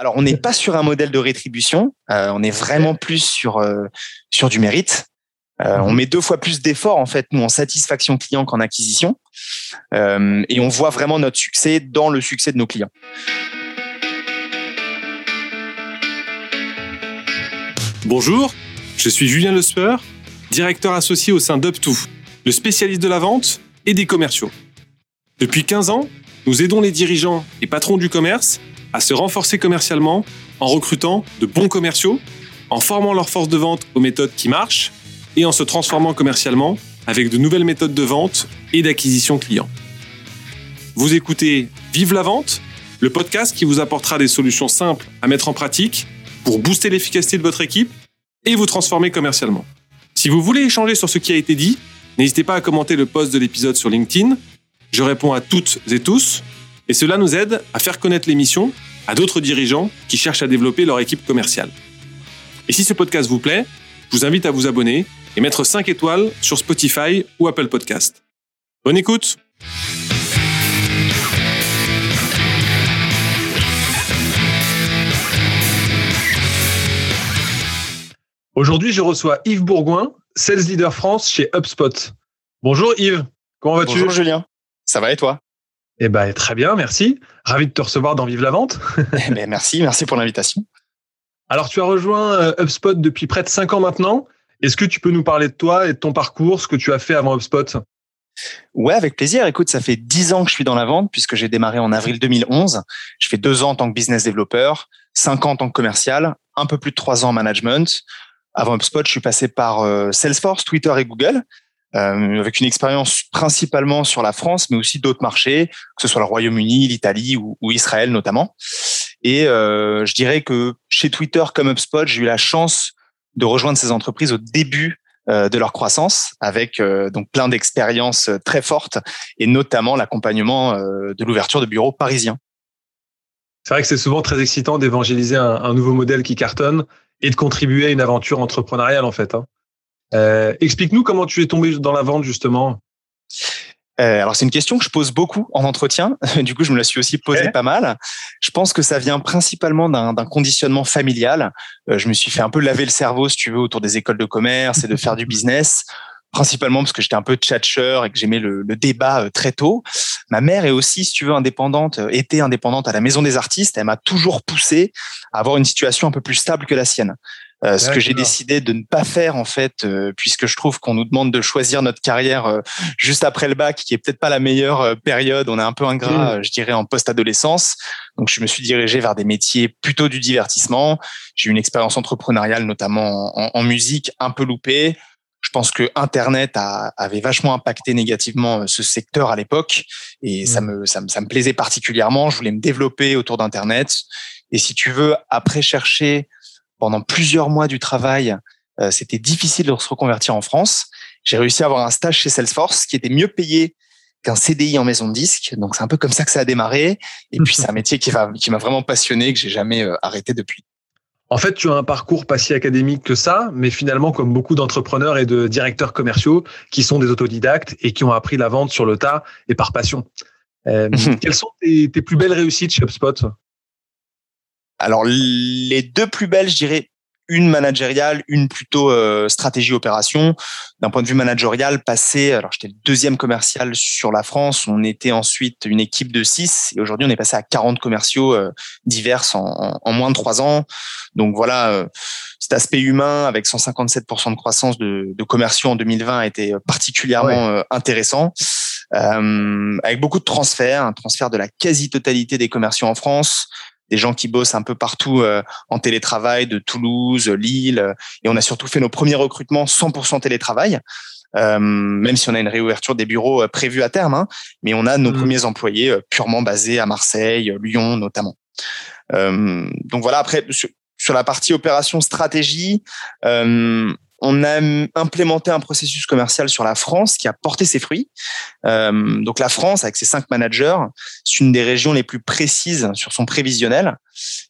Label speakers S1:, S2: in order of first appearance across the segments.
S1: Alors, on n'est pas sur un modèle de rétribution. on est vraiment plus sur sur du mérite. on mhm. met deux fois plus d'efforts en fait nous en satisfaction client qu'en acquisition, et on voit vraiment notre succès dans le succès de nos clients.
S2: Bonjour, je suis Julien Lesper, directeur associé au sein d'Up2, le spécialiste de la vente et des commerciaux. Depuis 15 ans, nous aidons les dirigeants et patrons du commerce à se renforcer commercialement en recrutant de bons commerciaux, en formant leur force de vente aux méthodes qui marchent et en se transformant commercialement avec de nouvelles méthodes de vente et d'acquisition client. Vous écoutez Vive la vente, le podcast qui vous apportera des solutions simples à mettre en pratique pour booster l'efficacité de votre équipe et vous transformer commercialement. Si vous voulez échanger sur ce qui a été dit, n'hésitez pas à commenter le post de l'épisode sur LinkedIn. Je réponds à toutes et tous et cela nous aide à faire connaître l'émission à d'autres dirigeants qui cherchent à développer leur équipe commerciale. Et si ce podcast vous plaît, je vous invite à vous abonner et mettre 5 étoiles sur Spotify ou Apple Podcast. Bonne écoute Aujourd'hui, je reçois Yves Bourgoin, Sales Leader France chez HubSpot. Bonjour Yves, comment vas-tu?
S1: Bonjour Julien, ça va et toi?
S2: Eh ben très bien, merci. Ravi de te recevoir dans Vive la Vente.
S1: eh ben, merci, merci pour l'invitation.
S2: Alors tu as rejoint euh, HubSpot depuis près de 5 ans maintenant. Est-ce que tu peux nous parler de toi et de ton parcours, ce que tu as fait avant HubSpot?
S1: Ouais, avec plaisir. Écoute, ça fait 10 ans que je suis dans la vente puisque j'ai démarré en avril 2011. Je fais deux ans en tant que business développeur, 5 ans en tant que commercial, un peu plus de 3 ans en management. Avant HubSpot, je suis passé par euh, Salesforce, Twitter et Google, euh, avec une expérience principalement sur la France, mais aussi d'autres marchés, que ce soit le Royaume-Uni, l'Italie ou, Israël notamment. Et euh, je dirais que chez Twitter comme HubSpot, j'ai eu la chance de rejoindre ces entreprises au début de leur croissance, avec donc plein d'expériences très fortes, et notamment l'accompagnement de l'ouverture de bureaux parisiens.
S2: C'est vrai que c'est souvent très excitant d'évangéliser un, nouveau modèle qui cartonne et de contribuer à une aventure entrepreneuriale en fait. Hein. Euh, explique-nous comment tu es tombé dans la vente justement.
S1: Euh, alors c'est une question que je pose beaucoup en entretien. Du coup, je me la suis aussi posée pas mal. Je pense que ça vient principalement d'un conditionnement familial. Euh, je me suis fait un peu laver le cerveau, si tu veux, autour des écoles de commerce et de faire du business principalement parce que j'étais un peu tchatcheur et que j'aimais le, le, débat euh, très tôt. Ma mère est aussi, si tu veux, indépendante, euh, était indépendante à la Maison des Artistes. Elle m'a toujours poussé à avoir une situation un peu plus stable que la sienne. Euh, ce que j'ai décidé de ne pas faire en fait, puisque je trouve qu'on nous demande de choisir notre carrière juste après le bac, qui est peut-être pas la meilleure période. On est un peu ingrat, mmh. je dirais, en post-adolescence. Donc je me suis dirigé vers des métiers plutôt du divertissement. J'ai eu une expérience entrepreneuriale, notamment en, en musique, un peu loupée. Je pense que Internet a, avait vachement impacté négativement euh, ce secteur à l'époque et ça, mmh. me, ça, me, ça me plaisait particulièrement. Je voulais me développer autour d'Internet. Et si tu veux, après chercher pendant plusieurs mois du travail, euh, c'était difficile de se reconvertir en France. J'ai réussi à avoir un stage chez Salesforce qui était mieux payé qu'un CDI en maison de disque. Donc c'est un peu comme ça que ça a démarré. Et puis c'est un métier qui m'a qui m'a vraiment passionné que j'ai jamais euh, arrêté depuis.
S2: En fait, tu as un parcours pas si académique que ça, mais finalement, comme beaucoup d'entrepreneurs et de directeurs commerciaux qui sont des autodidactes et qui ont appris la vente sur le tas et par passion. Euh, quelles sont tes, plus belles réussites chez HubSpot?
S1: Alors, les deux plus belles, je dirais, une managériale, une plutôt euh, stratégie opération. D'un point de vue managérial, passé, alors j'étais le deuxième commercial sur la France, on était ensuite une équipe de six et aujourd'hui on est passé à 40 commerciaux euh, divers en, en, moins de trois ans. Donc voilà, euh, cet aspect humain avec 157% de croissance de, de, commerciaux en 2020 a été particulièrement intéressant. avec beaucoup de transferts, un transfert de la quasi-totalité des commerciaux en France, des gens qui bossent un peu partout euh, en télétravail, de Toulouse, Lille, et on a surtout fait nos premiers recrutements 100% télétravail. Euh, même si on a une réouverture des bureaux euh, prévue à terme, hein, mais on a nos mmh. premiers employés purement basés à Marseille, Lyon notamment. donc voilà. Après, sur, la partie opération stratégie, on a implémenté un processus commercial sur la France qui a porté ses fruits. Euh, donc la France, avec ses cinq managers, c'est une des régions les plus précises sur son prévisionnel.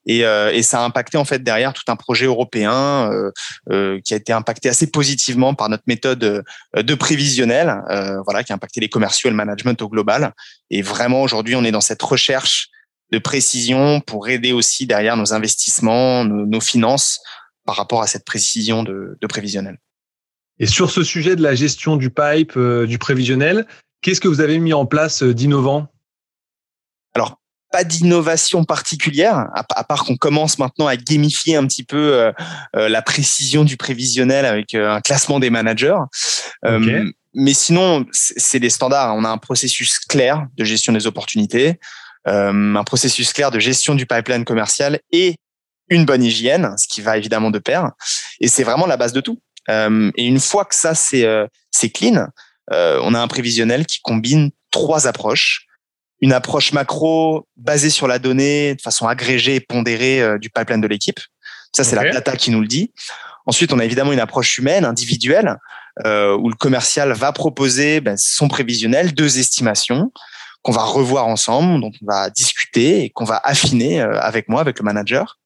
S1: Et, euh, et ça a impacté en fait derrière tout un projet européen euh, euh qui a été impacté assez positivement par notre méthode euh, de prévisionnel, euh, voilà, qui a impacté les commerciaux et le management au global. Et vraiment aujourd'hui, on est dans cette recherche de précision pour aider aussi derrière nos investissements, nos, finances par rapport à cette précision de, de, prévisionnel.
S2: Et sur ce sujet de la gestion du pipe, euh, du prévisionnel, qu'est-ce que vous avez mis en place euh, d'innovant?
S1: Alors, pas d'innovation particulière, à, part qu'on commence maintenant à gamifier un petit peu euh, la précision du prévisionnel avec un classement des managers. mais sinon, c'est des standards. On a un processus clair de gestion des opportunités. Un processus clair de gestion du pipeline commercial et une bonne hygiène, ce qui va évidemment de pair. Et c'est vraiment la base de tout. Euh, et une fois que ça c'est euh, clean, on a un prévisionnel qui combine trois approches une approche macro basée sur la donnée de façon agrégée et pondérée du pipeline de l'équipe. Ça, c'est la data qui nous le dit. Ensuite, on a évidemment une approche humaine, individuelle, euh, où le commercial va proposer ben, son prévisionnel, deux estimations, qu'on va revoir ensemble, dont on va discuter et qu'on va affiner euh, avec moi, avec le manager.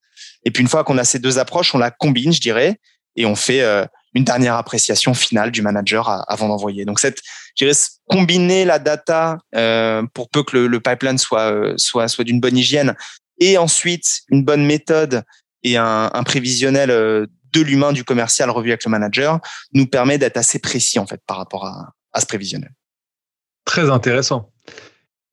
S1: Et puis une fois qu'on a ces deux approches, on la combine, je dirais, et on fait euh, une dernière appréciation finale du manager avant d'envoyer. Donc cette, je dirais, combiner la data euh, pour peu que le, pipeline soit soit soit d'une bonne hygiène, et ensuite une bonne méthode et un, un prévisionnel de l'humain du commercial revu avec le manager nous permet d'être assez précis en fait par rapport à, à ce prévisionnel.
S2: Très intéressant.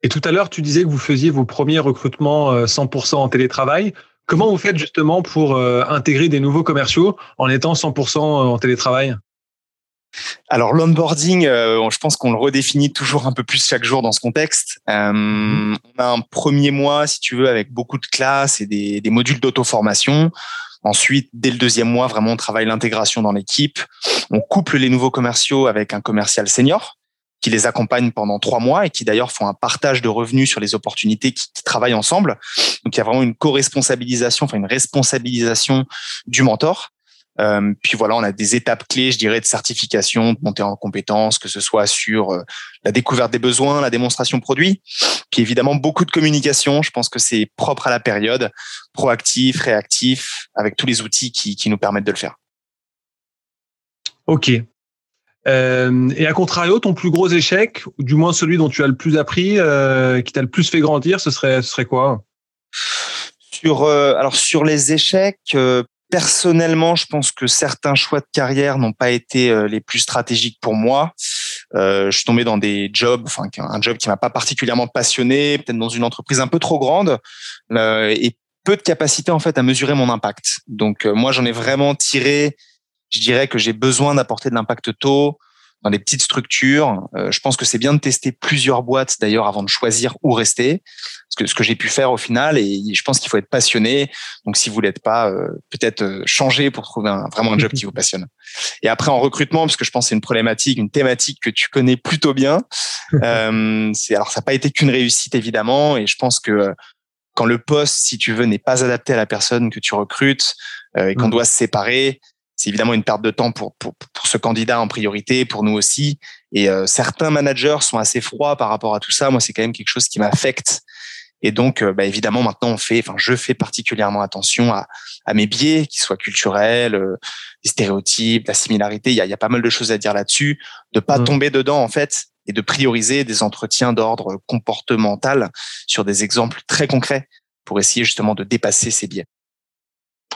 S2: Et tout à l'heure, tu disais que vous faisiez vos premiers recrutements 100% euh, en télétravail. Comment vous faites justement pour euh, intégrer des nouveaux commerciaux en étant 100% en télétravail?
S1: Alors l'onboarding, euh, je pense qu'on le redéfinit toujours un peu plus chaque jour dans ce contexte. Mm-hmm. On a un premier mois, si tu veux, avec beaucoup de classes et des, des modules d'auto-formation. Ensuite, dès le deuxième mois, vraiment, on travaille l'intégration dans l'équipe. On couple les nouveaux commerciaux avec un commercial senior qui les accompagnent pendant trois mois et qui d'ailleurs font un partage de revenus sur les opportunités qui, travaillent ensemble. Donc il y a vraiment une co-responsabilisation, enfin une responsabilisation du mentor. Euh, puis voilà, on a des étapes clés, je dirais, de certification, de montée en compétences, que ce soit sur euh, la découverte des besoins, la démonstration produit, puis évidemment beaucoup de communication. Je pense que c'est propre à la période, proactif, réactif, avec tous les outils qui, qui nous permettent de le faire.
S2: Ok, euh, et à contrario, ton plus gros échec, ou du moins celui dont tu as le plus appris, euh, qui t'a le plus fait grandir, ce serait, ce serait quoi?
S1: Sur, euh, alors sur les échecs, euh, personnellement, je pense que certains choix de carrière n'ont pas été les plus stratégiques pour moi. je suis tombé dans des jobs, enfin un job qui m'a pas particulièrement passionné, peut-être dans une entreprise un peu trop grande et peu de capacité en fait à mesurer mon impact. Donc moi, j'en ai vraiment tiré je dirais que j'ai besoin d'apporter de l'impact tôt dans des petites structures. Euh, je pense que c'est bien de tester plusieurs boîtes d'ailleurs avant de choisir où rester. Ce que, ce que j'ai pu faire au final, et je pense qu'il faut être passionné. Donc si vous l'êtes pas, euh, peut-être euh, changer pour trouver un, vraiment un job qui vous passionne. Et après en recrutement, parce que je pense que c'est une problématique, une thématique que tu connais plutôt bien. Euh, c'est alors ça n'a pas été qu'une réussite évidemment, et je pense que quand le poste, si tu veux, n'est pas adapté à la personne que tu recrutes et qu'on mmh. doit se séparer, c'est évidemment une perte de temps pour, pour, pour, ce candidat en priorité, pour nous aussi. Et euh, certains managers sont assez froids par rapport à tout ça. Moi, c'est quand même quelque chose qui m'affecte. Et donc, euh, bah, évidemment, maintenant, on fait, enfin, je fais particulièrement attention à, à mes biais, qu'ils soient culturels, euh, les stéréotypes, la similarité. Il y a, il y a pas mal de choses à dire là-dessus. De pas mmh. tomber dedans, en fait, et de prioriser des entretiens d'ordre comportemental sur des exemples très concrets pour essayer justement de dépasser ces biais.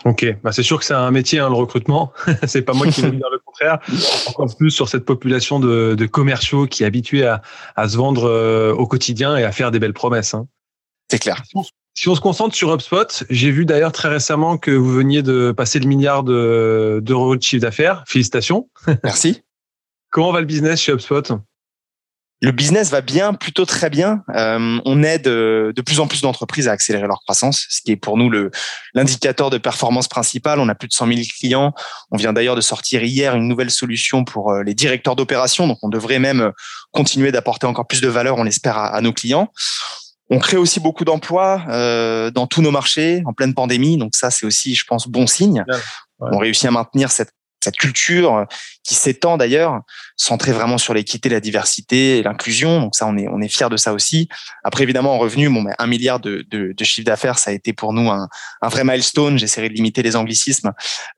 S2: Ok, bah c'est sûr que c'est un métier, hein, le recrutement. c'est pas moi qui vais dire le contraire. Encore plus sur cette population de, de commerciaux qui est habituée à, à se vendre euh, au quotidien et à faire des belles promesses. Hein.
S1: C'est clair.
S2: Si on se concentre sur HubSpot, j'ai vu d'ailleurs très récemment que vous veniez de passer le milliard d'euros de chiffre d'affaires. Félicitations.
S1: Merci.
S2: Comment va le business chez HubSpot?
S1: Le business va bien, plutôt très bien. Euh, on aide euh, de plus en plus d'entreprises à accélérer leur croissance, ce qui est pour nous le l'indicateur de performance principal. On a plus de 100 000 clients. On vient d'ailleurs de sortir hier une nouvelle solution pour euh, les directeurs d'opération. Donc, on devrait même continuer d'apporter encore plus de valeur, on l'espère, à, nos clients. On crée aussi beaucoup d'emplois euh, dans tous nos marchés en pleine pandémie. Donc ça, c'est aussi, je pense, bon signe. On réussit à maintenir cette cette culture euh, qui s'étend d'ailleurs, centrée vraiment sur l'équité, la diversité et l'inclusion. Donc ça, on est on est fier de ça aussi. Après, évidemment, en revenu, bon, un milliard de, de, de chiffre d'affaires, ça a été pour nous un, un vrai milestone. J'essaierai de limiter les anglicismes.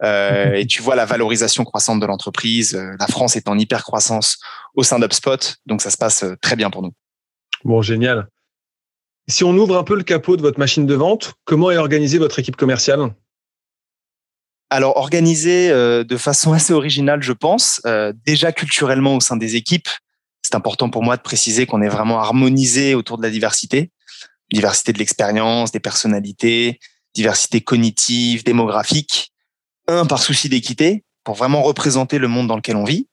S1: Euh, et tu vois la valorisation croissante de l'entreprise. Euh, la France est en hyper croissance au sein d'UpSpot, donc ça se passe très bien pour nous.
S2: Bon, génial. Si on ouvre un peu le capot de votre machine de vente, comment est organisée votre équipe commerciale?
S1: Alors organisée euh, de façon assez originale, je pense. Euh, déjà culturellement au sein des équipes, c'est important pour moi de préciser qu'on est vraiment harmonisé autour de la diversité, diversité de l'expérience, des personnalités, diversité cognitive, démographique. Un par souci d'équité pour vraiment représenter le monde dans lequel on vit,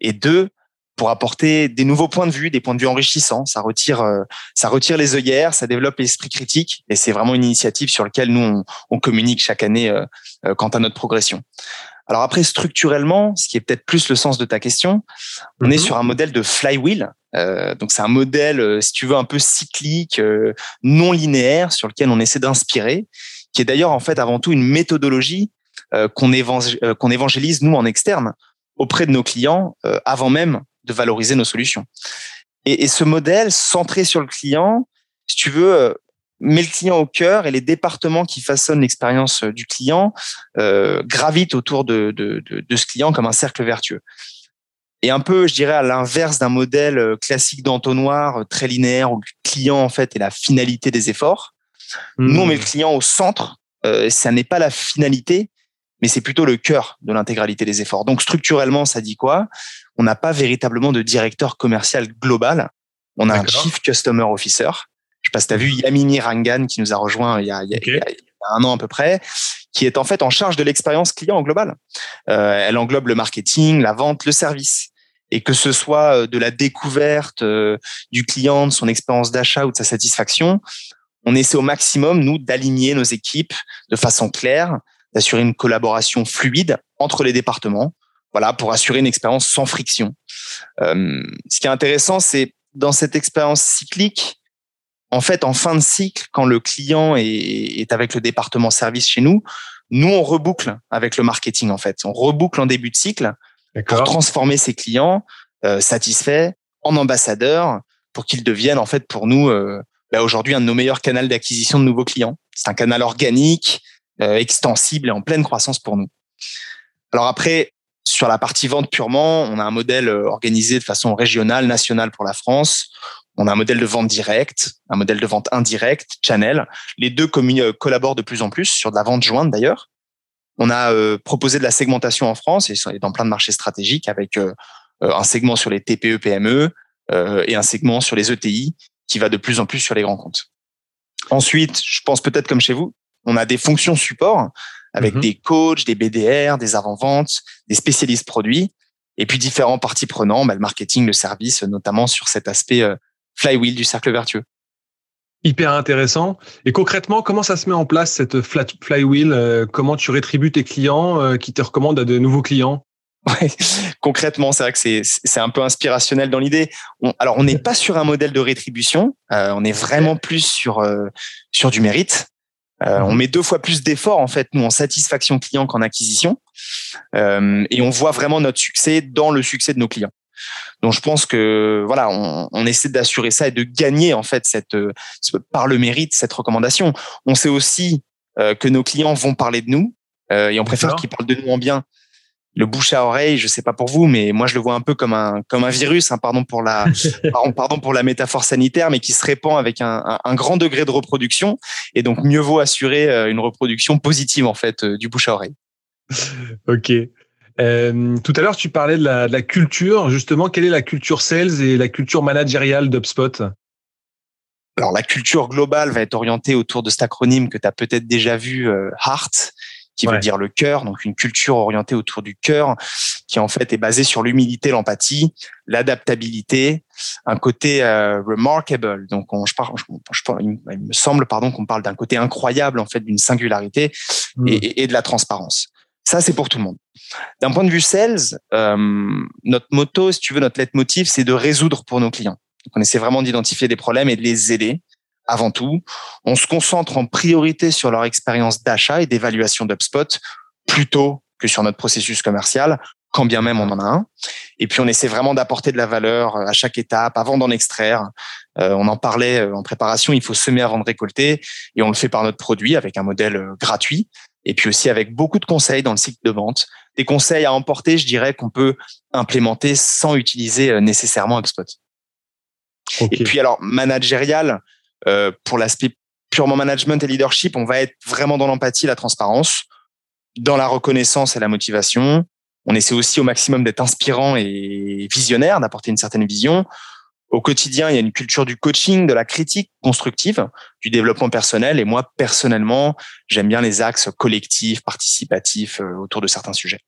S1: et deux pour apporter des nouveaux points de vue, des points de vue enrichissants. Ça retire, euh, ça retire les œillères, ça développe l'esprit critique, et c'est vraiment une initiative sur laquelle nous on, on communique chaque année euh, euh, quant à notre progression. Alors après, structurellement, ce qui est peut-être plus le sens de ta question, on est mhm. sur un modèle de flywheel. Euh, donc c'est un modèle, si tu veux, un peu cyclique, non linéaire, sur lequel on essaie d'inspirer, qui est d'ailleurs en fait avant tout une méthodologie qu'on évangélise nous en externe auprès de nos clients avant même de valoriser nos solutions. Et, et, ce modèle centré sur le client, si tu veux, euh, met le client au cœur et les départements qui façonnent l'expérience euh, du client euh, gravitent autour de, de, de, de, ce client comme un cercle vertueux. Et un peu, je dirais, à l'inverse d'un modèle classique d'entonnoir très linéaire où le client en fait est la finalité des efforts. Nous, on met le hmm. client au centre. Euh, ça n'est pas la finalité, mais c'est plutôt le cœur de l'intégralité des efforts. Donc structurellement, ça dit quoi? On n'a pas véritablement de directeur commercial global. On a un Chief Customer Officer. Je sais pas si tu as vu Yamini Rangan qui nous a rejoint il y a, il, y a, un an à peu près, qui est en fait en charge de l'expérience client en global. Euh, elle englobe le marketing, la vente, le service. Et que ce soit euh, de la découverte euh, du client, de son expérience d'achat ou de sa satisfaction, on essaie au maximum, nous, d'aligner nos équipes de façon claire d'assurer une collaboration fluide entre les départements, voilà, pour assurer une expérience sans friction. Euh, ce qui est intéressant, c'est dans cette expérience cyclique, en fait, en fin de cycle, quand le client est, est avec le département service chez nous, nous on reboucle avec le marketing en fait. On reboucle en début de cycle pour transformer ses clients euh, satisfaits en ambassadeurs pour qu'ils deviennent en fait pour nous euh, bah, aujourd'hui un de nos meilleurs canaux d'acquisition de nouveaux clients. C'est un canal organique extensible et en pleine croissance pour nous. Alors après, sur la partie vente purement, on a un modèle euh, organisé de façon régionale, nationale pour la France. On a un modèle de vente directe, un modèle de vente indirecte, channel. Les deux euh, collaborent de plus en plus sur de la vente jointe d'ailleurs. On a proposé de la segmentation en France et dans plein de marchés stratégiques avec un segment sur les TPE PME et un segment sur les ETI qui va de plus en plus sur les grands comptes. Ensuite, je pense peut-être comme chez vous, on a des fonctions support avec mhm. des coachs, des BDR, des avant-ventes, des spécialistes produits, et puis différents parties prenants, bah, le marketing, le service, notamment sur cet aspect euh, flywheel du cercle vertueux.
S2: Hyper intéressant. Et concrètement, comment ça se met en place cette flywheel euh, Comment tu rétribues tes clients euh, qui te recommandent à de nouveaux clients?
S1: Ouais, concrètement, c'est vrai que c'est c'est un peu inspirationnel dans l'idée. alors, on n'est pas sur un modèle de rétribution. on est vraiment plus sur sur du mérite. Euh, on mhm. met deux fois plus d'efforts en fait nous en satisfaction client qu'en acquisition, euh, et on voit vraiment notre succès dans le succès de nos clients. Donc je pense que voilà, on, on essaie d'assurer ça et de gagner en fait cette par le mérite cette recommandation. On sait aussi euh, que nos clients vont parler de nous et on préfère qu'ils parlent de nous en bien le bouche à oreille, je sais pas pour vous, mais moi je le vois un peu comme un comme un virus, hein, pardon pour la pardon, pardon, pour la métaphore sanitaire, mais qui se répand avec un, un, grand degré de reproduction, et donc mieux vaut assurer euh, une reproduction positive en fait euh, du bouche à oreille.
S2: Ok. Euh, tout à l'heure, tu parlais de la, de la, culture. Justement, quelle est la culture sales et la culture managériale d'UpSpot
S1: Alors, la culture globale va être orientée autour de cet acronyme que tu as peut-être déjà vu, euh, HEART, qui veut dire le cœur, donc une culture orientée autour du cœur, qui en fait est basée sur l'humilité, l'empathie, l'adaptabilité, un côté euh, remarkable. Donc, on, je, parle, je, il me semble, pardon, qu'on parle d'un côté incroyable en fait d'une singularité hmm. et, et, de la transparence. Ça, c'est pour tout le monde. D'un point de vue sales, euh, notre motto, si tu veux, notre leitmotiv, c'est de résoudre pour nos clients. Donc, on essaie vraiment d'identifier des problèmes et de les aider avant tout. On se concentre en priorité sur leur expérience d'achat et d'évaluation d'UpSpot plutôt que sur notre processus commercial, quand bien même on en a un. Et puis on essaie vraiment d'apporter de la valeur à chaque étape avant d'en extraire. Euh, on en parlait euh, en préparation, il faut semer avant de récolter et on le fait par notre produit avec un modèle euh, gratuit et puis aussi avec beaucoup de conseils dans le cycle de vente. Des conseils à emporter, je dirais, qu'on peut implémenter sans utiliser nécessairement HubSpot. Et puis alors, managérial, pour l'aspect purement management et leadership, on va être vraiment dans l'empathie, la transparence, dans la reconnaissance et la motivation. On essaie aussi au maximum d'être inspirant et visionnaire, d'apporter une certaine vision. Au quotidien, il y a une culture du coaching, de la critique constructive, du développement personnel. Et moi, personnellement, j'aime bien les axes collectifs, participatifs euh, autour de certains sujets.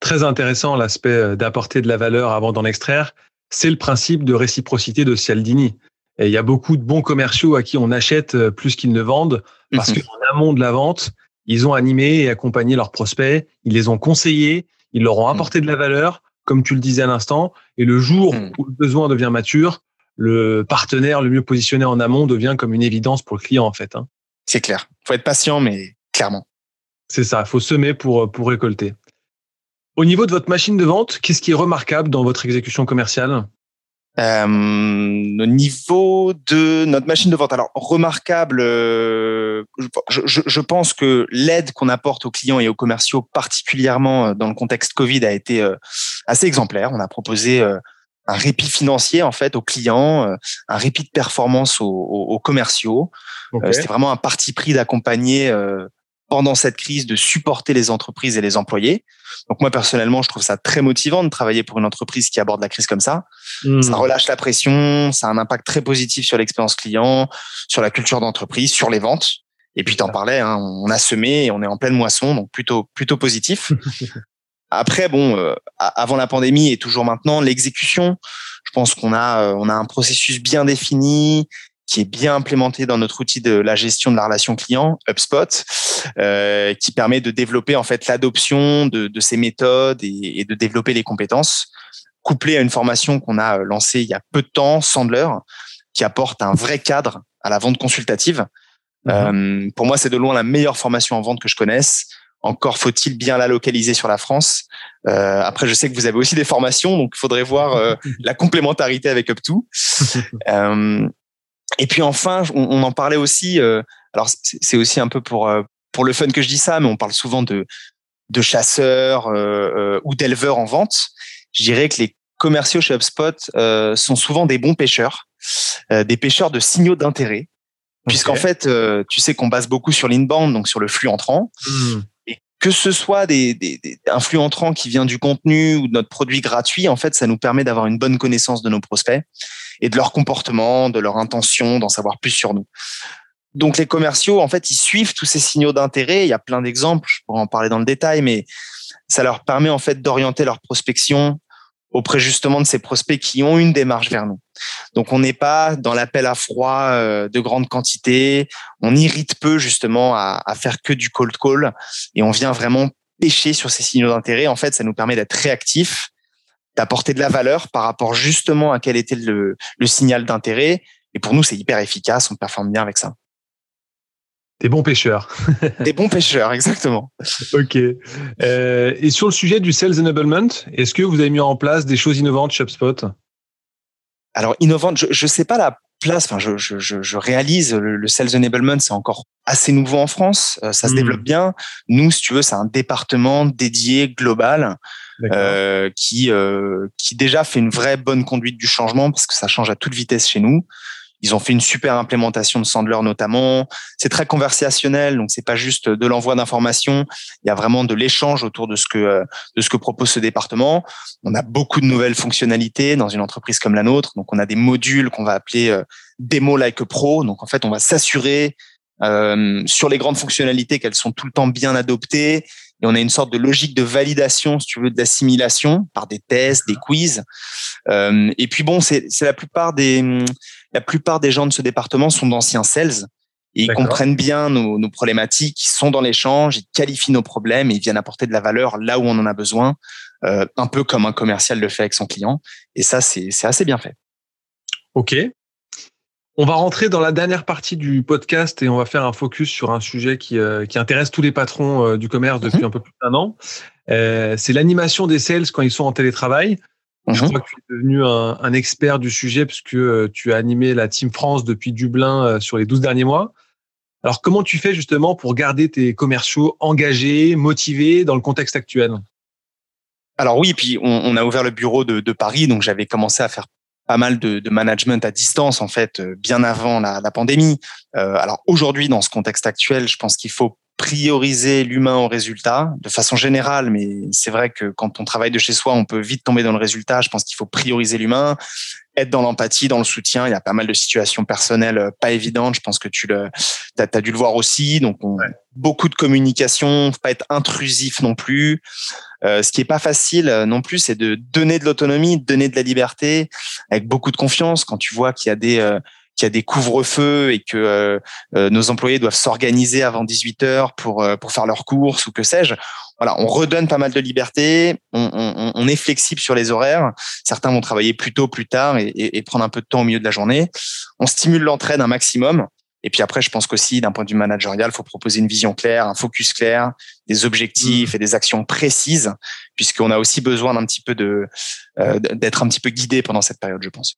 S2: Très intéressant l'aspect euh, d'apporter de la valeur avant d'en extraire. C'est le principe de réciprocité de Cialdini. Et il y a beaucoup de bons commerciaux à qui on achète euh, plus qu'ils ne vendent parce mhm. qu'en amont de la vente, ils ont animé et accompagné leurs prospects, ils les ont conseillés, ils leur ont apporté de la valeur, comme tu le disais à l'instant. Et le jour hmm. où le besoin devient mature, le partenaire le mieux positionné en amont devient comme une évidence pour le client, en fait. Hein.
S1: C'est clair. Faut être patient, mais clairement.
S2: C'est ça. Il faut semer pour, pour récolter. Au niveau de votre machine de vente, qu'est-ce qui est remarquable dans votre exécution commerciale?
S1: Euh, au niveau de notre machine de vente, alors remarquable, euh, je, je, je, pense que l'aide qu'on apporte aux clients et aux commerciaux, particulièrement euh, dans le contexte Covid, a été euh, assez exemplaire. On a proposé un répit financier en fait aux clients, un répit de performance aux, aux, commerciaux. C'était vraiment un parti pris d'accompagner pendant cette crise de supporter les entreprises et les employés. Donc moi personnellement, je trouve ça très motivant de travailler pour une entreprise qui aborde la crise comme ça. Hmm. Ça relâche la pression, ça a un impact très positif sur l'expérience client, sur la culture d'entreprise, sur les ventes. Et puis t'en parlais, hein, on a semé et on est en pleine moisson, donc plutôt plutôt positif. Après, bon, euh, avant la pandémie et toujours maintenant, l'exécution. Je pense qu'on a euh, on a un processus bien défini, qui est bien implémenté dans notre outil de la gestion de la relation client, HubSpot, euh, qui permet de développer en fait l'adoption de, de, ces méthodes et, et, de développer les compétences, couplé à une formation qu'on a lancée il y a peu de temps, Sandler, qui apporte un vrai cadre à la vente consultative. Mm-hmm. Euh, pour moi, c'est de loin la meilleure formation en vente que je connaisse. Encore faut-il bien la localiser sur la France. Euh, après, je sais que vous avez aussi des formations, donc il faudrait voir euh, la complémentarité avec Up2. euh, et puis enfin, on, en parlait aussi. Euh, alors c'est aussi un peu pour euh, pour le fun que je dis ça, mais on parle souvent de de chasseurs euh, ou d'éleveurs en vente. Je dirais que les commerciaux chez HubSpot sont souvent des bons pêcheurs, des pêcheurs de signaux d'intérêt, puisqu'en fait, tu sais qu'on base beaucoup sur l'inbound, donc sur le flux entrant. Mmh. Et que ce soit des, des, des, un flux entrant qui vient du contenu ou de notre produit gratuit, en fait, ça nous permet d'avoir une bonne connaissance de nos prospects et de leur comportement, de leur intention, d'en savoir plus sur nous. Donc les commerciaux, en fait, ils suivent tous ces signaux d'intérêt. Il y a plein d'exemples, je pourrais en parler dans le détail, mais ça leur permet en fait d'orienter leur prospection auprès justement de ces prospects qui ont une démarche vers nous. Donc on n'est pas dans l'appel à froid euh, de grande quantité, on irrite peu justement à, à faire que du cold call et on vient vraiment pêcher sur ces signaux d'intérêt. En fait, ça nous permet d'être réactifs d'apporter de la valeur par rapport justement à quel était le, le signal d'intérêt. Et pour nous, c'est hyper efficace, on performe bien avec ça.
S2: Des bons pêcheurs.
S1: Des bons pêcheurs, exactement.
S2: Ok. Euh, et sur le sujet du sales enablement, est-ce que vous avez mis en place des choses innovantes chez HubSpot
S1: Alors, innovantes, je ne sais pas la place. Enfin, je, je, je réalise le, le, sales enablement, c'est encore assez nouveau en France. Euh, ça se mmh. développe bien. Nous, si tu veux, c'est un département dédié global euh, qui euh, qui déjà fait une vraie bonne conduite du changement parce que ça change à toute vitesse chez nous. Ils ont fait une super implémentation de Sandler notamment. C'est très conversationnel, donc c'est pas juste de l'envoi d'informations. Il y a vraiment de l'échange autour de ce que de ce que propose ce département. On a beaucoup de nouvelles fonctionnalités dans une entreprise comme la nôtre. Donc on a des modules qu'on va appeler euh, démo like pro. Donc en fait on va s'assurer euh, sur les grandes fonctionnalités qu'elles sont tout le temps bien adoptées et on a une sorte de logique de validation, si tu veux, d'assimilation par des tests, des quiz. Euh, et puis bon, c'est la plupart des la plupart des gens de ce département sont d'anciens sales et ils comprennent bien nos, nos problématiques, ils sont dans l'échange, ils qualifient nos problèmes et ils viennent apporter de la valeur là où on en a besoin, euh, un peu comme un commercial le fait avec son client. Et ça, c'est assez bien fait.
S2: Ok. On va rentrer dans la dernière partie du podcast et on va faire un focus sur un sujet qui, euh, qui intéresse tous les patrons euh, du commerce depuis mhm. un peu plus d'un an. Euh, c'est l'animation des sales quand ils sont en télétravail. Je mhm. crois que tu es devenu un, un, expert du sujet puisque euh, tu as animé la Team France depuis Dublin euh, sur les 12 derniers mois. Alors, comment tu fais justement pour garder tes commerciaux engagés, motivés dans le contexte actuel?
S1: Alors oui, puis on, on, a ouvert le bureau de, de Paris, donc j'avais commencé à faire pas mal de, de, management à distance en fait bien avant la, la pandémie. alors aujourd'hui, dans ce contexte actuel, je pense qu'il faut prioriser l'humain au résultat de façon générale, mais c'est vrai que quand on travaille de chez soi, on peut vite tomber dans le résultat. Je pense qu'il faut prioriser l'humain, être dans l'empathie, dans le soutien. Il y a pas mal de situations personnelles euh, pas évidentes. Je pense que tu le, as, as dû le voir aussi. Donc, beaucoup de communication, faut pas être intrusif non plus. Euh, ce qui est pas facile euh, non plus, c'est de donner de l'autonomie, de donner de la liberté avec beaucoup de confiance. Quand tu vois qu'il y a des euh, qu'il y a des couvre-feux et que euh, euh, nos employés doivent s'organiser avant 18 heures pour euh, pour faire leurs courses ou que sais-je. Voilà, on redonne pas mal de liberté, on, on, on, est flexible sur les horaires. Certains vont travailler plus tôt, plus tard et, et, et prendre un peu de temps au milieu de la journée. On stimule l'entraide un maximum. Et puis après, je pense qu'aussi, d'un point de vue managérial, il faut proposer une vision claire, un focus clair, des objectifs mmh. et des actions précises, puisqu'on a aussi besoin d'un petit peu de d'être un petit peu guidé pendant cette période, je pense.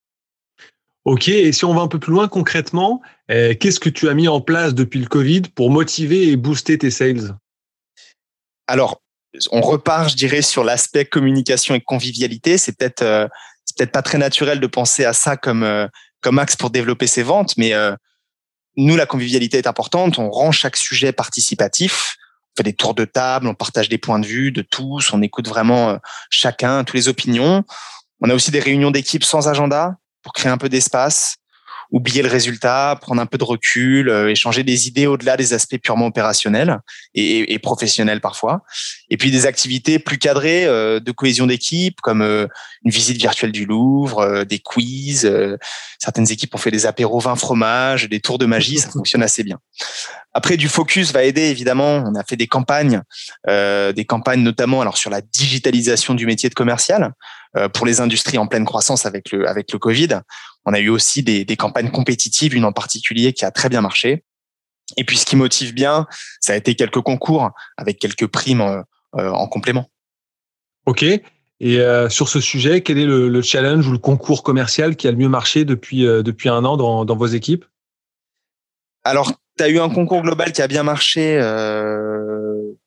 S2: Ok, et si on va un peu plus loin concrètement, euh, qu'est-ce que tu as mis en place depuis le Covid pour motiver et booster tes sales?
S1: Alors, on repart, je dirais, sur l'aspect communication et convivialité. C'est peut-être euh, peut-être pas très naturel de penser à ça comme euh, comme axe pour développer ses ventes, mais nous, la convivialité est importante. On rend chaque sujet participatif. On fait des tours de table, on partage des points de vue de tous, on écoute vraiment chacun, toutes les opinions. On a aussi des réunions d'équipe sans agenda pour créer un peu d'espace, oublier le résultat, prendre un peu de recul, euh, échanger des idées au-delà des aspects purement opérationnels et, professionnels parfois. Et puis des activités plus cadrées euh, de cohésion d'équipe, comme euh, une visite virtuelle du Louvre, des quiz. certaines équipes ont fait des apéros vin fromage, des tours de magie, ça fonctionne assez bien. Après, du focus va aider évidemment. On a fait des campagnes, des campagnes notamment alors sur la digitalisation du métier de commercial. Euh, pour les industries en pleine croissance avec le, avec le Covid. On a eu aussi des, des campagnes compétitives, une en particulier qui a très bien marché. Et puis, ce qui motive bien, ça a été quelques concours avec quelques primes euh, euh, en complément.
S2: OK. Et sur ce sujet, quel est le, le, challenge ou le concours commercial qui a le mieux marché depuis, depuis un an dans, dans vos équipes?
S1: Alors, tu as eu un concours global qui a bien marché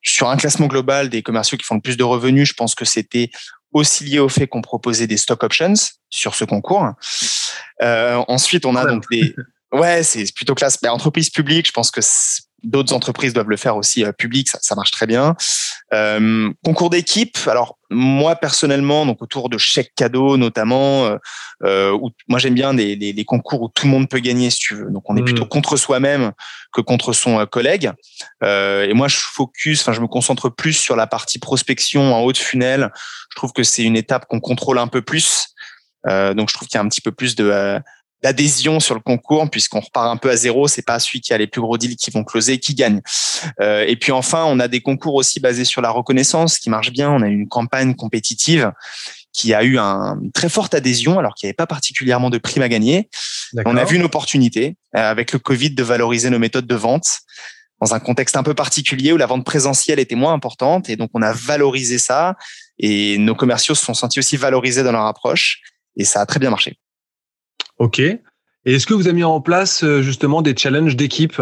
S1: sur un classement global des commerciaux qui font le plus de revenus. Je pense que c'était aussi lié au fait qu'on proposait des stock options sur ce concours. Euh, ensuite, on a donc des ouais, c'est plutôt classe. Mais entreprise publique, je pense que d'autres entreprises doivent le faire aussi euh, public, ça, ça, marche très bien. Euh, concours d'équipe, alors moi personnellement, donc autour de chèques cadeaux notamment, euh, euh où, moi j'aime bien les, les, les, concours où tout le monde peut gagner si tu veux. Donc on est plutôt mmh. contre soi-même que contre son euh, collègue. Euh, et moi je focus, enfin je me concentre plus sur la partie prospection en haut de funnel. Je trouve que c'est une étape qu'on contrôle un peu plus. donc je trouve qu'il y a un petit peu plus de d'adhésion sur le concours puisqu'on repart un peu à zéro. C'est pas celui qui a les plus gros deals qui vont closer qui gagne. Euh, et puis enfin, on a des concours aussi basés sur la reconnaissance qui marche bien. On a une campagne compétitive qui a eu un, une très forte adhésion alors qu'il n'y avait pas particulièrement de primes à gagner. On a vu une opportunité euh, avec le Covid de valoriser nos méthodes de vente dans un contexte un peu particulier où la vente présentielle était moins importante et donc on a valorisé ça et nos commerciaux se sont sentis aussi valorisés dans leur approche et ça a très bien marché.
S2: Ok. Et est-ce que vous avez mis en place euh, justement des challenges d'équipe?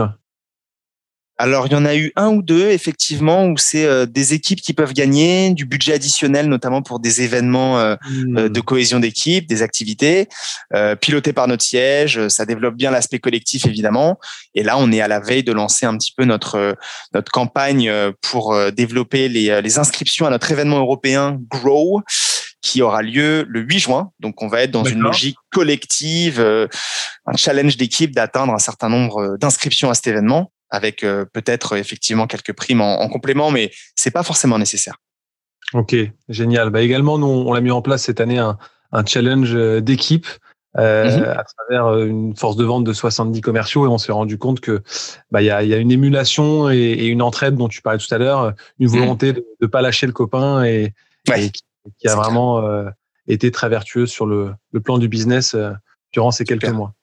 S1: Alors, il y en a eu un ou deux, effectivement, où c'est euh, des équipes qui peuvent gagner du budget additionnel, notamment pour des événements euh, hmm. de cohésion d'équipe, des activités, euh, pilotées par notre siège. Ça développe bien l'aspect collectif, évidemment. Et là, on est à la veille de lancer un petit peu notre notre campagne pour développer les, les inscriptions à notre événement européen Grow, qui aura lieu le 8 juin. Donc, on va être dans une logique collective, euh, un challenge d'équipe d'atteindre un certain nombre d'inscriptions à cet événement, avec euh, peut-être effectivement quelques primes en, complément, mais c'est pas forcément nécessaire.
S2: Ok, génial. Bah également, nous, on l'a mis en place cette année un, un challenge d'équipe. Euh, mhm. à travers une force de vente de 70 commerciaux et on s'est rendu compte que bah il y a, y a, une émulation et, et, une entraide dont tu parlais tout à l'heure, une mhm. volonté de ne pas lâcher le copain et, et qui a vraiment euh, été très vertueux sur le, le plan du business euh, durant ces quelques mois.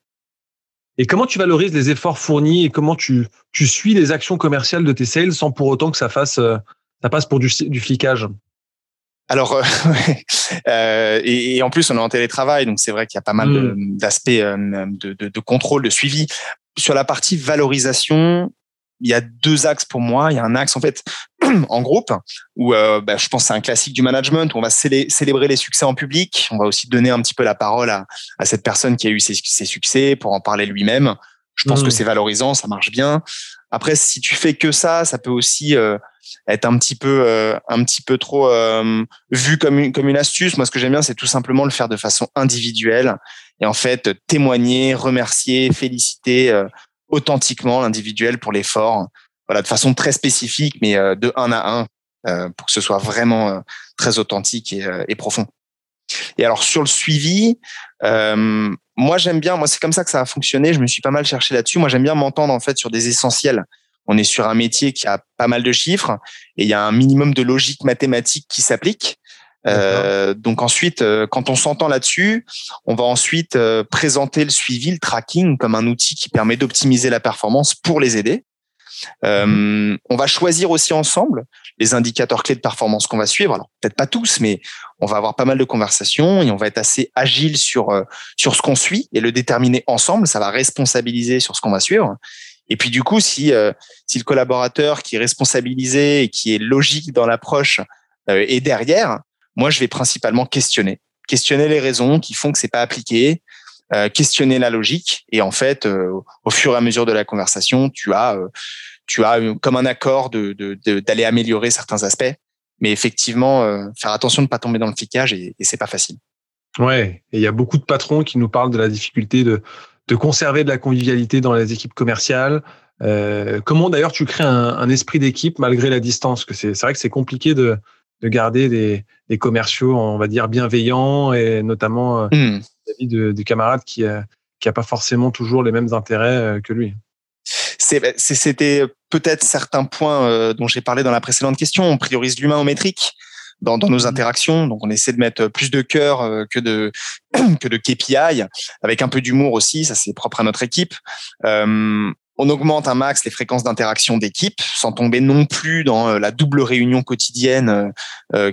S2: Et comment tu valorises les efforts fournis et comment tu, tu suis les actions commerciales de tes sales sans pour autant que ça fasse euh, ça passe pour du, du flicage?
S1: Alors, euh, et, et, en plus, on est en télétravail, donc c'est vrai qu'il y a pas mal mmh. d'aspects de, de, de, de, contrôle, de suivi. Sur la partie valorisation, il y a deux axes pour moi. Il y a un axe, en fait, en groupe, où bah, je pense que c'est un classique du management, où on va célébrer les succès en public. On va aussi donner un petit peu la parole à, à cette personne qui a eu ses, ses succès pour en parler lui-même. Je pense que mmh. c'est valorisant, ça marche bien. Après, si tu fais que ça, ça peut aussi euh, être un petit peu, euh, un petit peu trop euh, vu comme une, comme une astuce. Moi, ce que j'aime bien, c'est tout simplement le faire de façon individuelle et en fait témoigner, remercier, féliciter authentiquement l'individuel pour l'effort. Voilà, de façon très spécifique, mais de un à un, pour que ce soit vraiment très authentique et, et profond. Et alors sur le suivi, euh, moi j'aime bien, moi c'est comme ça que ça a fonctionné. Je me suis pas mal cherché là-dessus. Moi j'aime bien m'entendre en fait sur des essentiels. On est sur un métier qui a pas mal de chiffres et il y a un minimum de logique mathématique qui s'applique. Euh, donc ensuite, euh, quand on s'entend là-dessus, on va ensuite euh, présenter le suivi, le tracking comme un outil qui permet d'optimiser la performance pour les aider. Euh, on va choisir aussi ensemble les indicateurs clés de performance qu'on va suivre. Alors peut-être pas tous, mais on va avoir pas mal de conversations et on va être assez agile sur euh, sur ce qu'on suit et le déterminer ensemble. Ça va responsabiliser sur ce qu'on va suivre. Et puis du coup, si euh, si le collaborateur qui est responsabilisé et qui est logique dans l'approche est derrière, moi je vais principalement questionner, questionner les raisons qui font que c'est pas appliqué, questionner la logique et en fait au fur et à mesure de la conversation tu as tu as comme un accord de, d'aller améliorer certains aspects. Mais effectivement, euh, faire attention de ne pas tomber dans le flicage et, et c'est pas facile.
S2: Ouais, et il y a beaucoup de patrons qui nous parlent de la difficulté de, de conserver de la convivialité dans les équipes commerciales. Euh, comment d'ailleurs tu crées un, esprit d'équipe malgré la distance? Que c'est, vrai que c'est compliqué de, de garder des, des, commerciaux, on va dire, bienveillants et notamment euh, mmh. Vis-à-vis de, des camarades qui n'a qui a pas forcément toujours les mêmes intérêts que lui.
S1: Bah, c'était peut-être certains points euh, dont j'ai parlé dans la précédente question. On priorise l'humain au métrique dans, dans, nos mmh. interactions. Donc, on essaie de mettre plus de cœur euh, que de que de KPI, avec un peu d'humour aussi. Ça, c'est propre à notre équipe. Euh, on augmente un max les fréquences d'interaction d'équipe, sans tomber non plus dans la double réunion quotidienne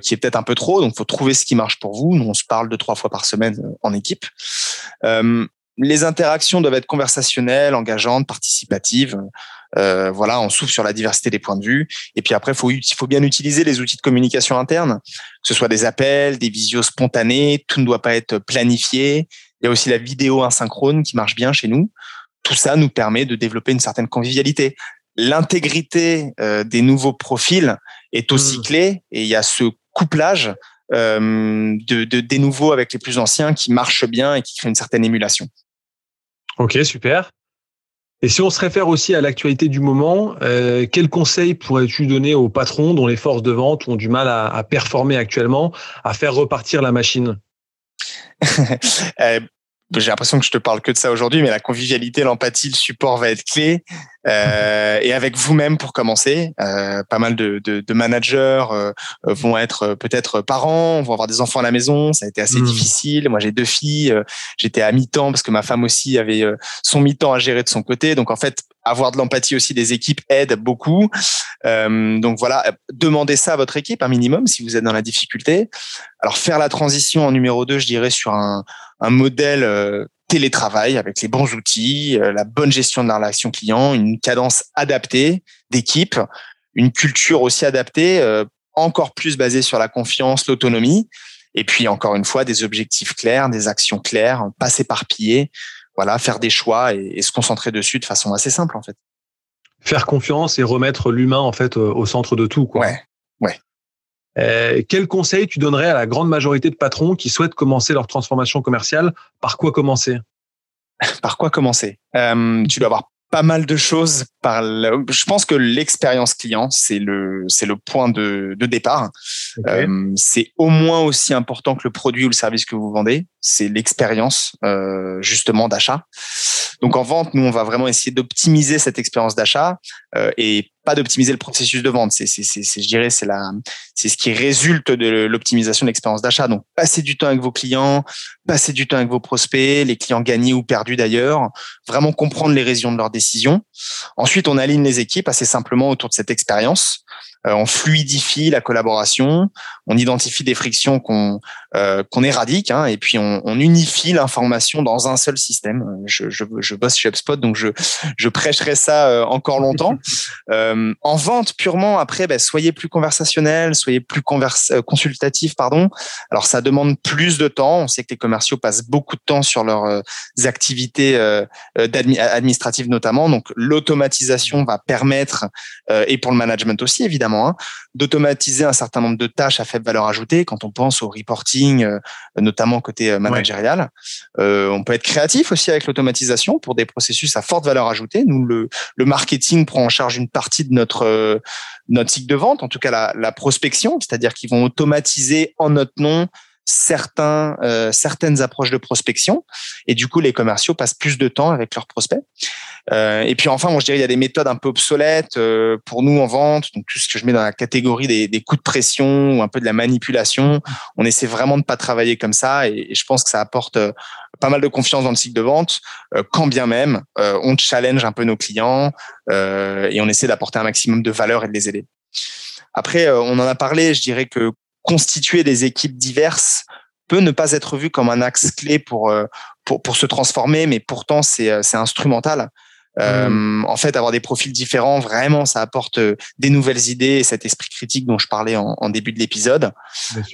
S1: qui est peut-être un peu trop. Donc, faut trouver ce qui marche pour vous. Nous, on se parle de trois fois par semaine en équipe les interactions doivent être conversationnelles, engageantes, participatives. Euh, voilà, on souffle sur la diversité des points de vue. Et puis après, il faut, faut bien utiliser les outils de communication interne, que ce soit des appels, des visios spontanés. Tout ne doit pas être planifié. Il y a aussi la vidéo asynchrone qui marche bien chez nous. Tout ça nous permet de développer une certaine convivialité. L'intégrité euh, des nouveaux profils est aussi mmh. clé et il y a ce couplage euh, de, de, des nouveaux avec les plus anciens qui marche bien et qui crée une certaine émulation.
S2: Ok, super. Et si on se réfère aussi à l'actualité du moment, euh, quels conseils pourrais-tu donner aux patrons dont les forces de vente ont du mal à, à performer actuellement, à faire repartir la machine?
S1: Euh, j'ai l'impression que je te parle que de ça aujourd'hui, mais la convivialité, l'empathie, le support va être clé. Euh, et avec vous-même pour commencer, euh, pas mal de, de, de managers euh, vont être peut-être parents, vont avoir des enfants à la maison. Ça a été assez mmh. difficile. Moi, j'ai deux filles. Euh, j'étais à mi-temps parce que ma femme aussi avait euh, son mi-temps à gérer de son côté. Donc en fait, avoir de l'empathie aussi des équipes aide beaucoup. Euh, donc voilà, demandez ça à votre équipe un minimum si vous êtes dans la difficulté. Alors faire la transition en numéro 2, je dirais sur un, un modèle euh, télétravail avec les bons outils, euh, la bonne gestion de la relation client, une cadence adaptée d'équipe, une culture aussi adaptée, euh, encore plus basée sur la confiance, l'autonomie, et puis encore une fois des objectifs clairs, des actions claires, pas s'éparpiller, voilà, faire des choix et, se concentrer dessus de façon assez simple en fait.
S2: Faire confiance et remettre l'humain en fait au centre de tout. Quoi.
S1: Ouais.
S2: Euh, quel conseil tu donnerais à la grande majorité de patrons qui souhaitent commencer leur transformation commerciale? Par quoi commencer?
S1: Par quoi commencer? Euh, Tu dois avoir pas mal de choses. Par Je pense que l'expérience client, c'est le, c'est le point de, de départ. Euh, c'est au moins aussi important que le produit ou le service que vous vendez. C'est l'expérience euh, justement d'achat. Donc en vente, nous, on va vraiment essayer d'optimiser cette expérience d'achat euh, et pas d'optimiser le processus de vente. C'est, c'est, c'est, je dirais, c'est la, c'est ce qui résulte de l'optimisation de l'expérience d'achat. Donc, passer du temps avec vos clients, passer du temps avec vos prospects, les clients gagnés ou perdus d'ailleurs, vraiment comprendre les raisons de leurs décisions. Ensuite, on aligne les équipes assez simplement autour de cette expérience. Euh, on fluidifie la collaboration, on identifie des frictions qu'on euh, qu'on éradique, hein, et puis on, on unifie l'information dans un seul système. Je, je, je, bosse chez HubSpot, donc je, je prêcherai ça euh, encore longtemps. Euh, en vente purement, après, ben, soyez plus conversationnel, soyez plus euh, consultatif, pardon. Alors ça demande plus de temps. On sait que les commerciaux passent beaucoup de temps sur leurs euh, activités administratives notamment. Donc l'automatisation va permettre, et pour le management aussi évidemment, hein, d'automatiser un certain nombre de tâches à faible valeur ajoutée. Quand on pense au reporting, notamment côté managérial, on peut être créatif aussi avec l'automatisation pour des processus à forte valeur ajoutée. Nous, le marketing prend en charge une partie de notre euh, notre cycle de vente, en tout cas la, la prospection, c'est-à-dire qu'ils vont automatiser en notre nom certains, euh, certaines approches de prospection. Et du coup, les commerciaux passent plus de temps avec leurs prospects. Euh, et puis enfin, moi, je dirais, il y a des méthodes un peu obsolètes euh, pour nous en vente. Donc, tout ce que je mets dans la catégorie des, des, coups de pression ou un peu de la manipulation. On essaie vraiment de pas travailler comme ça. Et, et je pense que ça apporte euh, pas mal de confiance dans le cycle de vente, euh, quand bien même on challenge un peu nos clients et on essaie d'apporter un maximum de valeur et de les aider. Après, on en a parlé, je dirais que constituer des équipes diverses peut ne pas être vu comme un axe clé pour, euh, pour, pour se transformer, mais pourtant c'est euh, instrumental. Euh, mmh. en fait, avoir des profils différents, vraiment, ça apporte des nouvelles idées et cet esprit critique dont je parlais en, en début de l'épisode.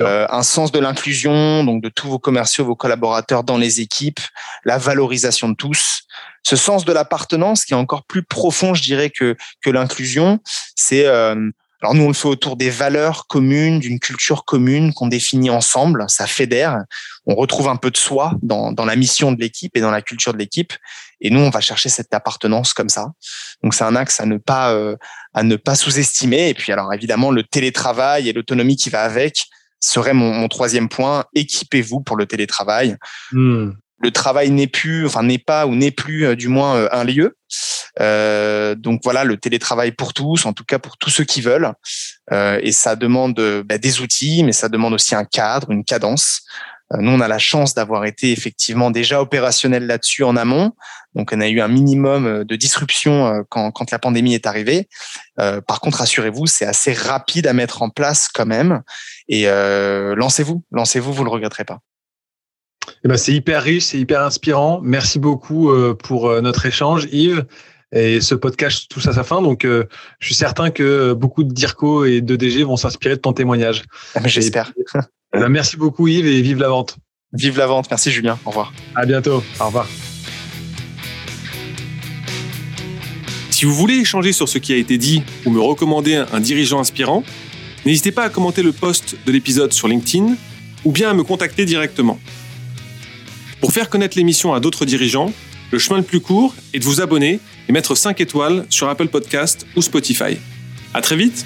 S1: Euh, un sens de l'inclusion, donc de tous vos commerciaux, vos collaborateurs dans les équipes, la valorisation de tous. Ce sens de l'appartenance qui est encore plus profond, je dirais, que, que l'inclusion, c'est euh, alors nous, on le fait autour des valeurs communes, d'une culture commune qu'on définit ensemble. Ça fédère. On retrouve un peu de soi dans, dans la mission de l'équipe et dans la culture de l'équipe. Et nous, on va chercher cette appartenance comme ça. Donc c'est un axe à ne pas euh, à ne pas sous-estimer. Et puis alors évidemment, le télétravail et l'autonomie qui va avec serait mon, mon troisième point. Équipez-vous pour le télétravail. Hmm le travail n'est plus, enfin n'est pas ou n'est plus euh, du moins euh, un lieu. Euh, donc voilà, le télétravail pour tous, en tout cas pour tous ceux qui veulent. Euh, et ça demande bah, des outils, mais ça demande aussi un cadre, une cadence. nous, on a la chance d'avoir été effectivement déjà opérationnel là-dessus en amont. Donc on a eu un minimum de disruption quand, quand la pandémie est arrivée. par contre, rassurez-vous, c'est assez rapide à mettre en place quand même. Et lancez-vous, lancez-vous, vous le regretterez pas.
S2: Eh ben, c'est hyper riche, c'est hyper inspirant. Merci beaucoup euh, pour euh, notre échange, Yves. Et ce podcast touche à sa fin, donc euh, je suis certain que beaucoup de DIRCO et de DG vont s'inspirer de ton témoignage.
S1: Ah, j'espère.
S2: Ben, merci beaucoup Yves et vive la vente.
S1: Vive la vente, merci Julien, au revoir.
S2: À bientôt, au revoir.
S3: Si vous voulez échanger sur ce qui a été dit ou me recommander un dirigeant inspirant, n'hésitez pas à commenter le post de l'épisode sur LinkedIn ou bien à me contacter directement. Pour faire connaître l'émission à d'autres dirigeants, le chemin le plus court est de vous abonner et mettre 5 étoiles sur Apple Podcast ou Spotify. À très vite